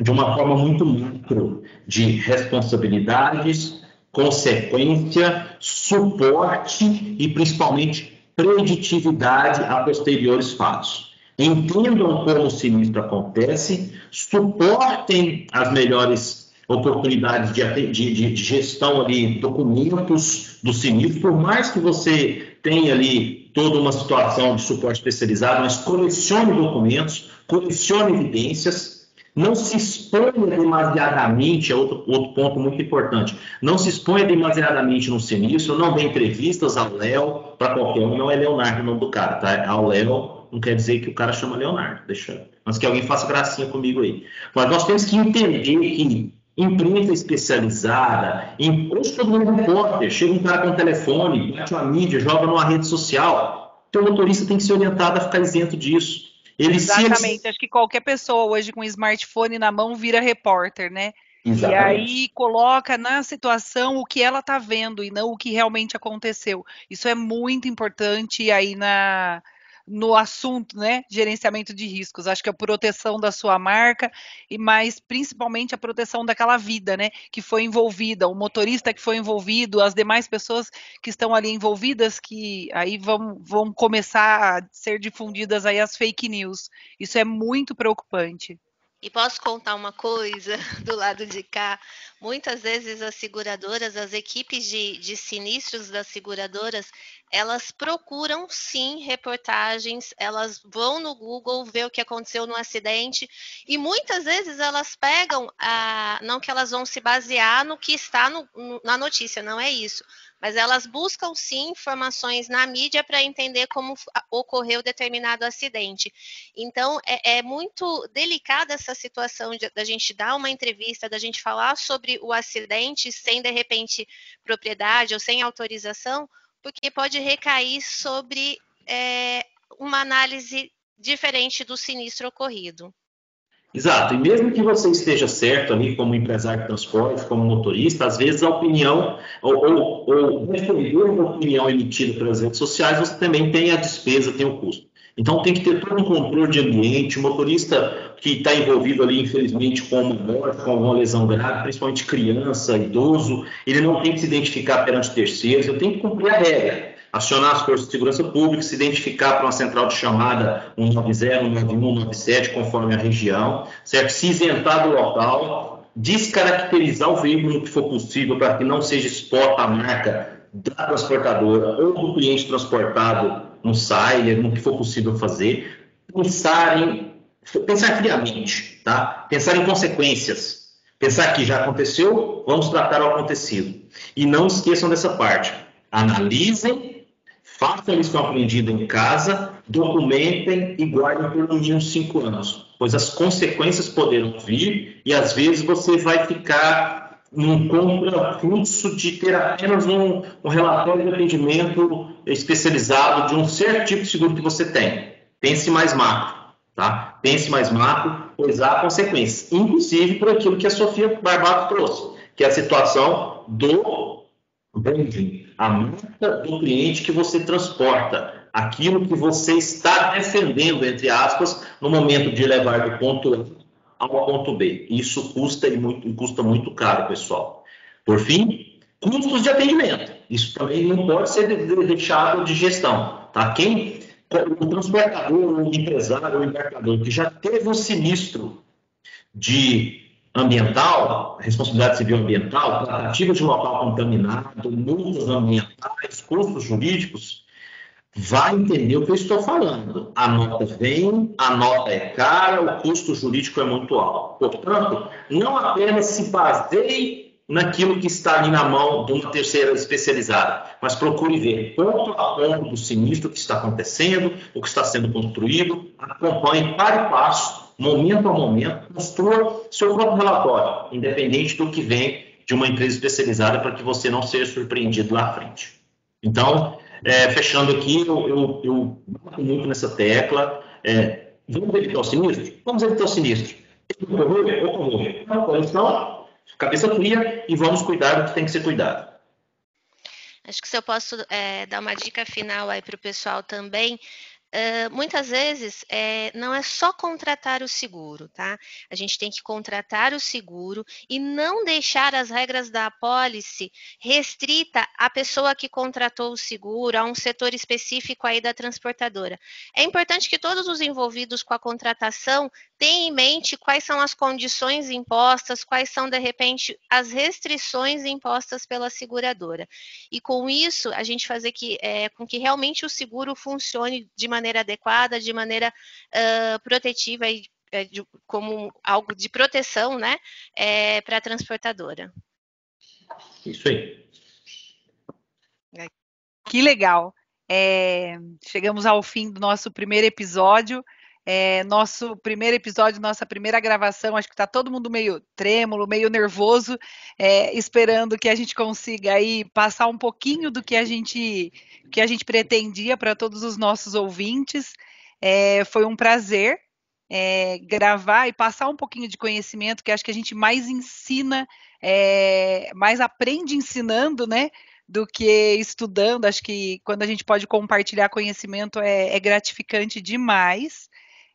de uma forma muito macro, de responsabilidades, consequência, suporte e principalmente preditividade a posteriores fatos. Entendam como o sinistro acontece, suportem as melhores oportunidades de, de, de gestão ali, documentos do sinistro, por mais que você tenha ali toda uma situação de suporte especializado, mas colecione documentos, colecione evidências, não se exponha demasiadamente, é outro, outro ponto muito importante. Não se exponha demasiadamente no sinistro, não dê entrevistas ao Léo, para qualquer um, não é Leonardo o nome do cara, tá? Ao Léo não quer dizer que o cara chama Leonardo, deixa. Mas que alguém faça gracinha comigo aí. Mas nós temos que entender que imprensa especializada, em, hoje todo mundo é repórter, chega um cara com um telefone, bate uma mídia, joga numa rede social. Então o motorista tem que ser orientado a ficar isento disso. Ele, Exatamente. Acho que qualquer pessoa hoje com smartphone na mão vira repórter, né? Exatamente. E aí coloca na situação o que ela está vendo e não o que realmente aconteceu. Isso é muito importante aí na, no assunto, né? Gerenciamento de riscos. Acho que a proteção da sua marca e mais principalmente a proteção daquela vida, né? Que foi envolvida, o motorista que foi envolvido, as demais pessoas que estão ali envolvidas, que aí vão, vão começar a ser difundidas aí as fake news. Isso é muito preocupante. E posso contar uma coisa do lado de cá? Muitas vezes as seguradoras, as equipes de, de sinistros das seguradoras, elas procuram sim reportagens, elas vão no Google ver o que aconteceu no acidente e muitas vezes elas pegam, a, não que elas vão se basear no que está no, na notícia, não é isso, mas elas buscam sim informações na mídia para entender como ocorreu determinado acidente. Então é, é muito delicada essa situação de, da gente dar uma entrevista, da gente falar sobre o acidente sem de repente propriedade ou sem autorização porque pode recair sobre é, uma análise diferente do sinistro ocorrido. Exato, e mesmo que você esteja certo ali como empresário de transporte, como motorista, às vezes a opinião, ou, ou, ou defender uma opinião emitida pelas redes sociais, você também tem a despesa, tem o custo. Então tem que ter todo um controle de ambiente, o motorista que está envolvido ali, infelizmente, com uma morte, com uma lesão grave, principalmente criança, idoso, ele não tem que se identificar perante terceiros, ele tem que cumprir a regra. Acionar as forças de segurança pública, se identificar para uma central de chamada 190, 191, 197, conforme a região, certo? Se isentar do local, descaracterizar o veículo que for possível para que não seja exposta a marca da transportadora ou do cliente transportado no SAI, no que for possível fazer, pensar em pensar friamente, tá? Pensar em consequências. Pensar que já aconteceu, vamos tratar o acontecido. E não esqueçam dessa parte. Analisem, façam a lição aprendida em casa, documentem e guardem por no mínimo cinco anos, pois as consequências poderão vir e às vezes você vai ficar num contrafluxo de ter apenas um, um relatório de atendimento especializado de um certo tipo de seguro que você tem. Pense mais macro. Tá? Pense mais macro, pois há consequências, inclusive por aquilo que a Sofia Barbato trouxe, que é a situação do branding, a marca do cliente que você transporta, aquilo que você está defendendo, entre aspas, no momento de levar do ponto A ao ponto B. Isso custa e muito, custa muito caro, pessoal. Por fim, custos de atendimento. Isso também não pode ser deixado de gestão. Tá? Quem o transportador, o empresário, o embarcador que já teve um sinistro de ambiental, responsabilidade civil ambiental, tratativa de local contaminado, multas ambientais, custos jurídicos, vai entender o que eu estou falando. A nota vem, a nota é cara, o custo jurídico é muito alto. Portanto, não apenas se baseie naquilo que está ali na mão de uma terceira especializada, mas procure ver ponto a ponto do sinistro que está acontecendo, o que está sendo construído, acompanhe para e passo, momento a momento, construa seu próprio relatório, independente do que vem de uma empresa especializada, para que você não seja surpreendido lá à frente. Então, é, fechando aqui, eu, eu, eu bato muito nessa tecla. É, vamos evitar o sinistro? Vamos evitar o sinistro. Ocorreu? Ocorreu. Então, cabeça fria e vamos cuidar do que tem que ser cuidado. Acho que se eu posso é, dar uma dica final aí para o pessoal também, Uh, muitas vezes é, não é só contratar o seguro, tá? A gente tem que contratar o seguro e não deixar as regras da apólice restrita à pessoa que contratou o seguro, a um setor específico aí da transportadora. É importante que todos os envolvidos com a contratação tenham em mente quais são as condições impostas, quais são, de repente, as restrições impostas pela seguradora. E com isso, a gente fazer que, é, com que realmente o seguro funcione de maneira maneira adequada, de maneira uh, protetiva e é, de, como algo de proteção, né, é, para a transportadora. Isso aí. Que legal. É, chegamos ao fim do nosso primeiro episódio. É, nosso primeiro episódio, nossa primeira gravação, acho que está todo mundo meio trêmulo, meio nervoso, é, esperando que a gente consiga aí passar um pouquinho do que a gente que a gente pretendia para todos os nossos ouvintes. É, foi um prazer é, gravar e passar um pouquinho de conhecimento, que acho que a gente mais ensina, é, mais aprende ensinando, né? Do que estudando. Acho que quando a gente pode compartilhar conhecimento é, é gratificante demais.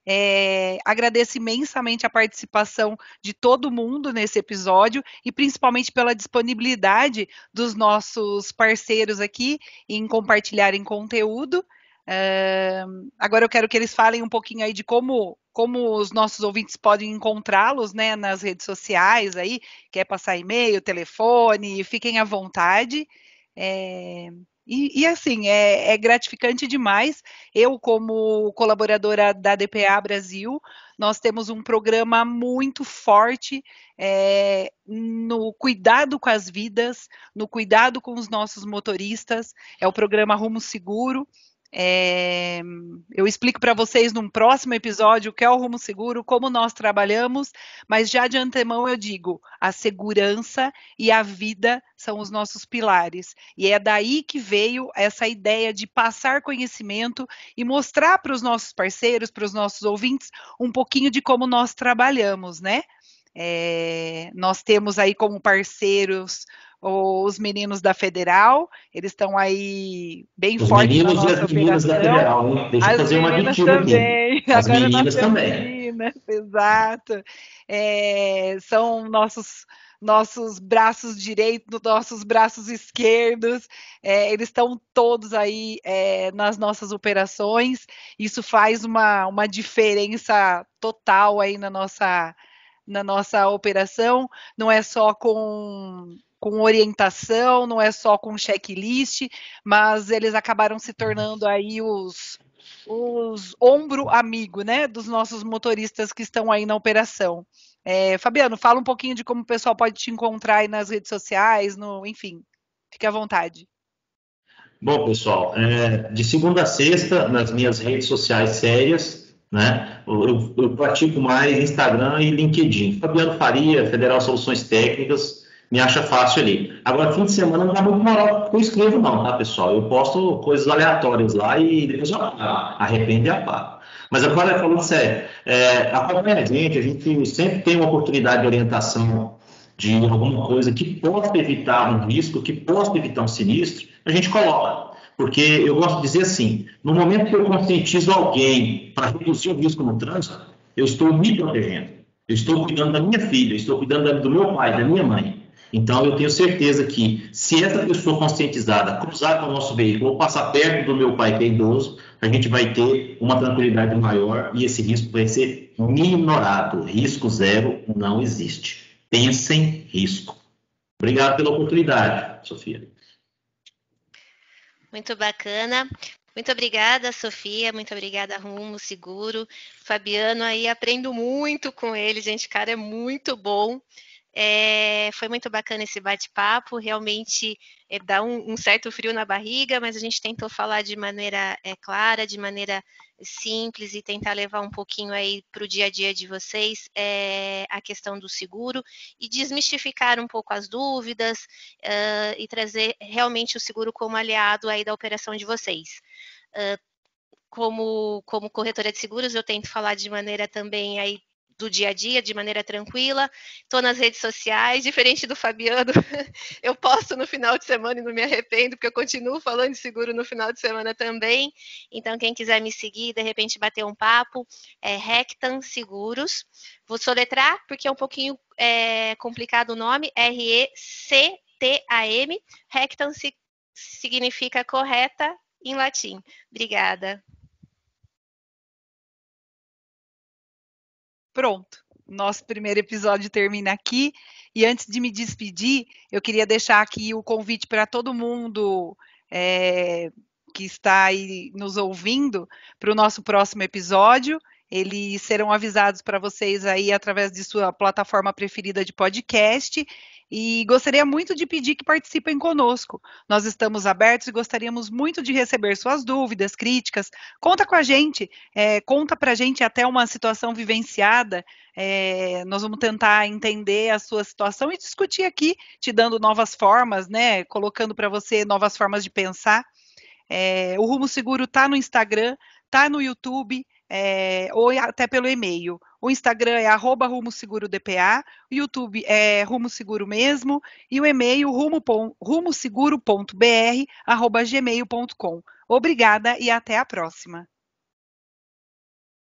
É, agradeço imensamente a participação de todo mundo nesse episódio e principalmente pela disponibilidade dos nossos parceiros aqui em compartilharem conteúdo. Uh, agora eu quero que eles falem um pouquinho aí de como, como os nossos ouvintes podem encontrá-los né, nas redes sociais aí, quer passar e-mail, telefone, fiquem à vontade. É, e, e, assim, é, é, gratificante demais. Eu, como colaboradora da DPA Brasil, nós temos um programa muito forte é, no cuidado com as vidas, no cuidado com os nossos motoristas. É o programa Rumo Seguro. É, eu explico para vocês num próximo episódio o que é o Rumo Seguro, como nós trabalhamos, mas já de antemão eu digo: a segurança e a vida são os nossos pilares. E é daí que veio essa ideia de passar conhecimento e mostrar para os nossos parceiros, para os nossos ouvintes, um pouquinho de como nós trabalhamos, né? É, nós temos aí como parceiros os meninos da Federal, eles estão aí bem os fortes meninos e as meninas da Federal, hein? Deixa eu fazer uma aditiva também. aqui. As Agora meninas também. Meninas, exato. É, são nossos nossos braços direitos, nossos braços esquerdos, é, eles estão todos aí é, nas nossas operações. Isso faz uma, uma diferença total aí na nossa na nossa operação. Não é só com com orientação, não é só com checklist, mas eles acabaram se tornando aí os, os ombro amigo, né, dos nossos motoristas que estão aí na operação. É, Fabiano, fala um pouquinho de como o pessoal pode te encontrar aí nas redes sociais, no, enfim, fique à vontade. Bom, pessoal, é, de segunda a sexta, nas minhas redes sociais sérias, né, eu, eu pratico mais Instagram e LinkedIn. Fabiano Faria, Federal Soluções Técnicas, me acha fácil ali. Agora, fim de semana não dá muito maior que eu escrevo, não, tá, pessoal? Eu posto coisas aleatórias lá e depois eu arrependo e apago. Mas agora, falando sério, é, a gente, a gente sempre tem uma oportunidade de orientação de alguma coisa que possa evitar um risco, que possa evitar um sinistro, a gente coloca. Porque eu gosto de dizer assim, no momento que eu conscientizo alguém para reduzir o risco no trânsito, eu estou me protegendo. Eu estou cuidando da minha filha, eu estou cuidando do meu pai, da minha mãe. Então, eu tenho certeza que se essa pessoa conscientizada cruzar com o nosso veículo ou passar perto do meu pai que é idoso, a gente vai ter uma tranquilidade maior e esse risco vai ser minorado. Risco zero não existe. Pensem risco. Obrigado pela oportunidade, Sofia. Muito bacana. Muito obrigada, Sofia. Muito obrigada, Rumo Seguro. Fabiano, aí aprendo muito com ele, gente. Cara, é muito bom. É, foi muito bacana esse bate-papo, realmente é, dá um, um, certo frio na barriga, mas a gente tentou falar de maneira é, clara, de maneira simples e tentar levar um pouquinho aí para o dia a dia de vocês a questão do seguro e desmistificar um pouco as dúvidas uh, e trazer realmente o seguro como aliado aí da operação de vocês. Uh, como, como corretora de seguros, eu tento falar de maneira também aí do dia a dia de maneira tranquila. Estou nas redes sociais, diferente do Fabiano, eu posto no final de semana e não me arrependo, porque eu continuo falando de seguro no final de semana também. Então, quem quiser me seguir, de repente bater um papo, é Rectan Seguros. Vou soletrar, porque é um pouquinho é, complicado o nome, R-E-C-T-A-M. Rectan significa correta em latim. Obrigada. Pronto. Nosso primeiro episódio termina aqui. E antes de me despedir, eu queria deixar aqui o convite para todo mundo é, que está aí nos ouvindo para o nosso próximo episódio. Eles serão avisados para vocês aí através de sua plataforma preferida de podcast e gostaria muito de pedir que participem conosco. Nós estamos abertos e gostaríamos muito de receber suas dúvidas, críticas. Conta com a gente, é, conta para a gente até uma situação vivenciada. É, nós vamos tentar entender a sua situação e discutir aqui, te dando novas formas, né? Colocando para você novas formas de pensar. É, o Rumo Seguro está no Instagram, está no YouTube, é, ou até pelo e-mail. O Instagram é arroba Rumo Seguro DPA, o YouTube é Rumo Seguro mesmo, e o e-mail rumo, rumoseguro.br arroba gmail.com. Obrigada e até a próxima.